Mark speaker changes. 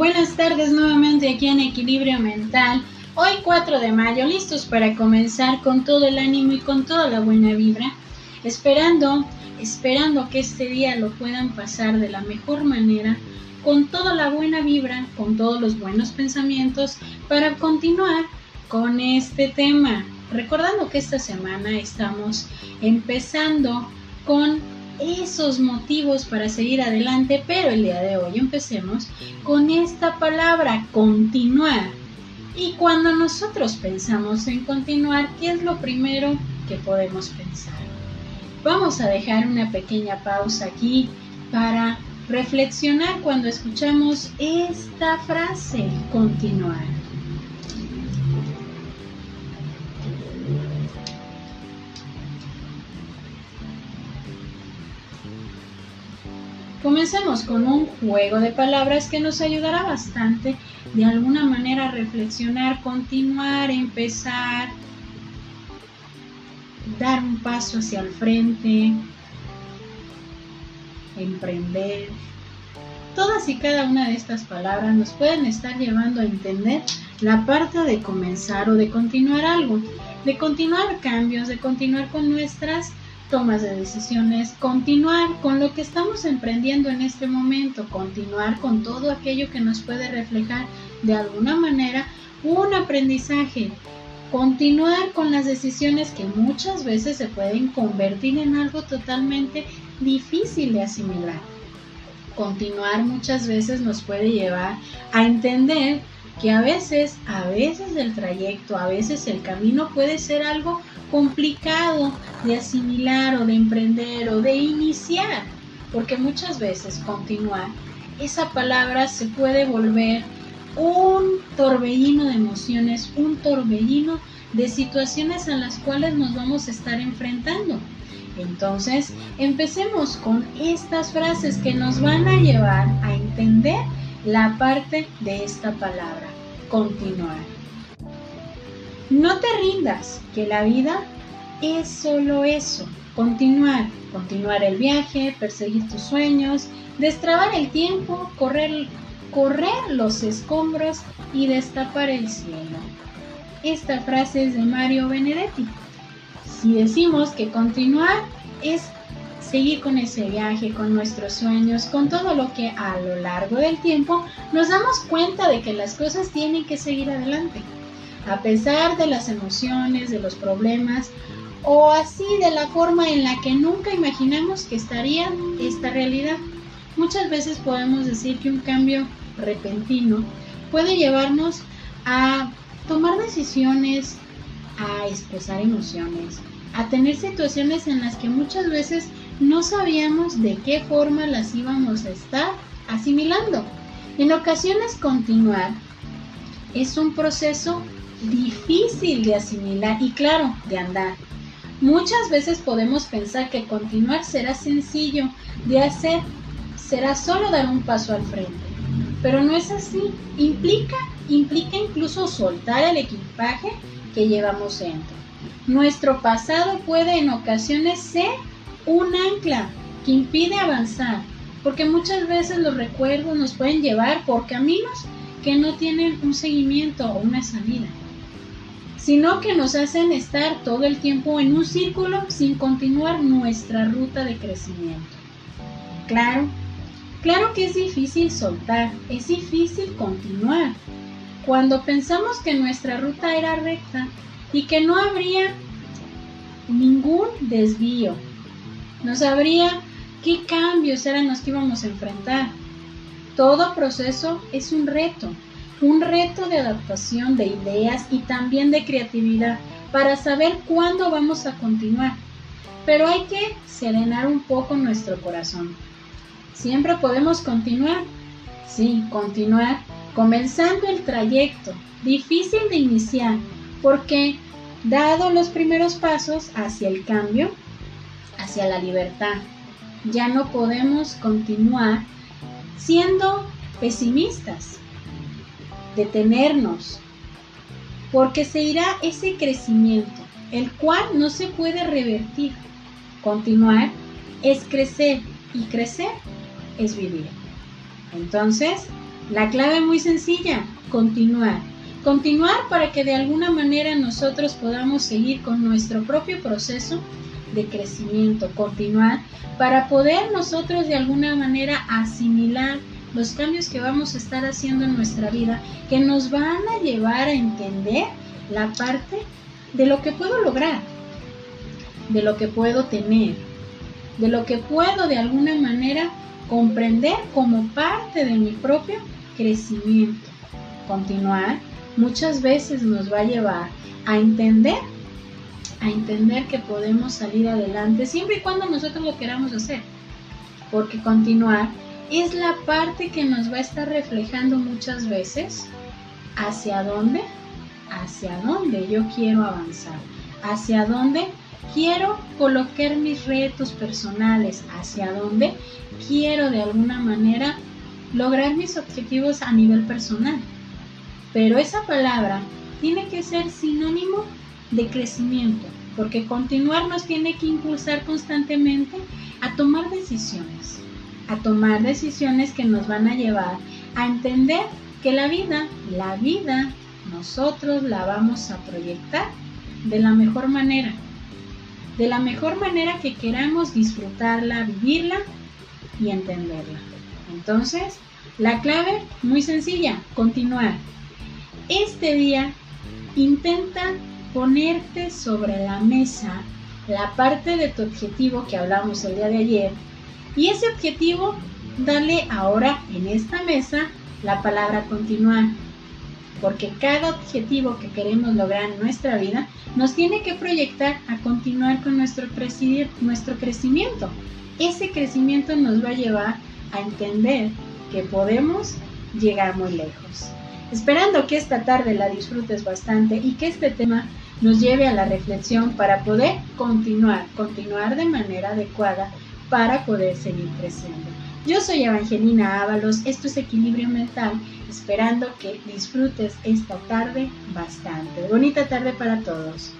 Speaker 1: Buenas tardes nuevamente aquí en Equilibrio Mental. Hoy 4 de mayo, listos para comenzar con todo el ánimo y con toda la buena vibra. Esperando, esperando que este día lo puedan pasar de la mejor manera, con toda la buena vibra, con todos los buenos pensamientos, para continuar con este tema. Recordando que esta semana estamos empezando con esos motivos para seguir adelante, pero el día de hoy empecemos con esta palabra, continuar. Y cuando nosotros pensamos en continuar, ¿qué es lo primero que podemos pensar? Vamos a dejar una pequeña pausa aquí para reflexionar cuando escuchamos esta frase, continuar. Comencemos con un juego de palabras que nos ayudará bastante de alguna manera a reflexionar, continuar, empezar, dar un paso hacia el frente, emprender. Todas y cada una de estas palabras nos pueden estar llevando a entender la parte de comenzar o de continuar algo, de continuar cambios, de continuar con nuestras tomas de decisiones, continuar con lo que estamos emprendiendo en este momento, continuar con todo aquello que nos puede reflejar de alguna manera un aprendizaje, continuar con las decisiones que muchas veces se pueden convertir en algo totalmente difícil de asimilar. Continuar muchas veces nos puede llevar a entender que a veces, a veces el trayecto, a veces el camino puede ser algo complicado de asimilar o de emprender o de iniciar, porque muchas veces continuar, esa palabra se puede volver un torbellino de emociones, un torbellino de situaciones a las cuales nos vamos a estar enfrentando. Entonces, empecemos con estas frases que nos van a llevar a entender la parte de esta palabra, continuar. No te rindas, que la vida es solo eso, continuar, continuar el viaje, perseguir tus sueños, destrabar el tiempo, correr, correr los escombros y destapar el cielo. Esta frase es de Mario Benedetti. Si decimos que continuar es seguir con ese viaje, con nuestros sueños, con todo lo que a lo largo del tiempo nos damos cuenta de que las cosas tienen que seguir adelante. A pesar de las emociones, de los problemas, o así de la forma en la que nunca imaginamos que estaría esta realidad. Muchas veces podemos decir que un cambio repentino puede llevarnos a tomar decisiones, a expresar emociones, a tener situaciones en las que muchas veces no sabíamos de qué forma las íbamos a estar asimilando. En ocasiones continuar es un proceso difícil de asimilar y claro, de andar. Muchas veces podemos pensar que continuar será sencillo de hacer, será solo dar un paso al frente, pero no es así. Implica, implica incluso soltar el equipaje que llevamos dentro. Nuestro pasado puede en ocasiones ser un ancla que impide avanzar, porque muchas veces los recuerdos nos pueden llevar por caminos que no tienen un seguimiento o una salida, sino que nos hacen estar todo el tiempo en un círculo sin continuar nuestra ruta de crecimiento. Claro, claro que es difícil soltar, es difícil continuar. Cuando pensamos que nuestra ruta era recta y que no habría ningún desvío, no sabría qué cambios eran los que íbamos a enfrentar. Todo proceso es un reto, un reto de adaptación de ideas y también de creatividad para saber cuándo vamos a continuar. Pero hay que serenar un poco nuestro corazón. Siempre podemos continuar. Sí, continuar comenzando el trayecto, difícil de iniciar, porque dado los primeros pasos hacia el cambio, hacia la libertad. Ya no podemos continuar siendo pesimistas, detenernos, porque se irá ese crecimiento, el cual no se puede revertir. Continuar es crecer y crecer es vivir. Entonces, La clave muy sencilla, continuar. Continuar para que de alguna manera nosotros podamos seguir con nuestro propio proceso de crecimiento, continuar para poder nosotros de alguna manera asimilar los cambios que vamos a estar haciendo en nuestra vida que nos van a llevar a entender la parte de lo que puedo lograr, de lo que puedo tener, de lo que puedo de alguna manera comprender como parte de mi propio crecimiento. Continuar muchas veces nos va a llevar a entender a entender que podemos salir adelante siempre y cuando nosotros lo queramos hacer. Porque continuar es la parte que nos va a estar reflejando muchas veces hacia dónde, hacia dónde yo quiero avanzar, hacia dónde quiero colocar mis retos personales, hacia dónde quiero de alguna manera lograr mis objetivos a nivel personal. Pero esa palabra tiene que ser sinónimo de crecimiento, porque continuar nos tiene que impulsar constantemente a tomar decisiones, a tomar decisiones que nos van a llevar a entender que la vida, la vida, nosotros la vamos a proyectar de la mejor manera, de la mejor manera que queramos disfrutarla, vivirla y entenderla. Entonces, la clave, muy sencilla, continuar. Este día intenta ponerte sobre la mesa la parte de tu objetivo que hablamos el día de ayer y ese objetivo dale ahora en esta mesa la palabra continuar porque cada objetivo que queremos lograr en nuestra vida nos tiene que proyectar a continuar con nuestro, nuestro crecimiento. Ese crecimiento nos va a llevar a entender que podemos llegar muy lejos. Esperando que esta tarde la disfrutes bastante y que este tema nos lleve a la reflexión para poder continuar, continuar de manera adecuada para poder seguir creciendo. Yo soy Evangelina Ábalos, esto es Equilibrio Mental, esperando que disfrutes esta tarde bastante. Bonita tarde para todos.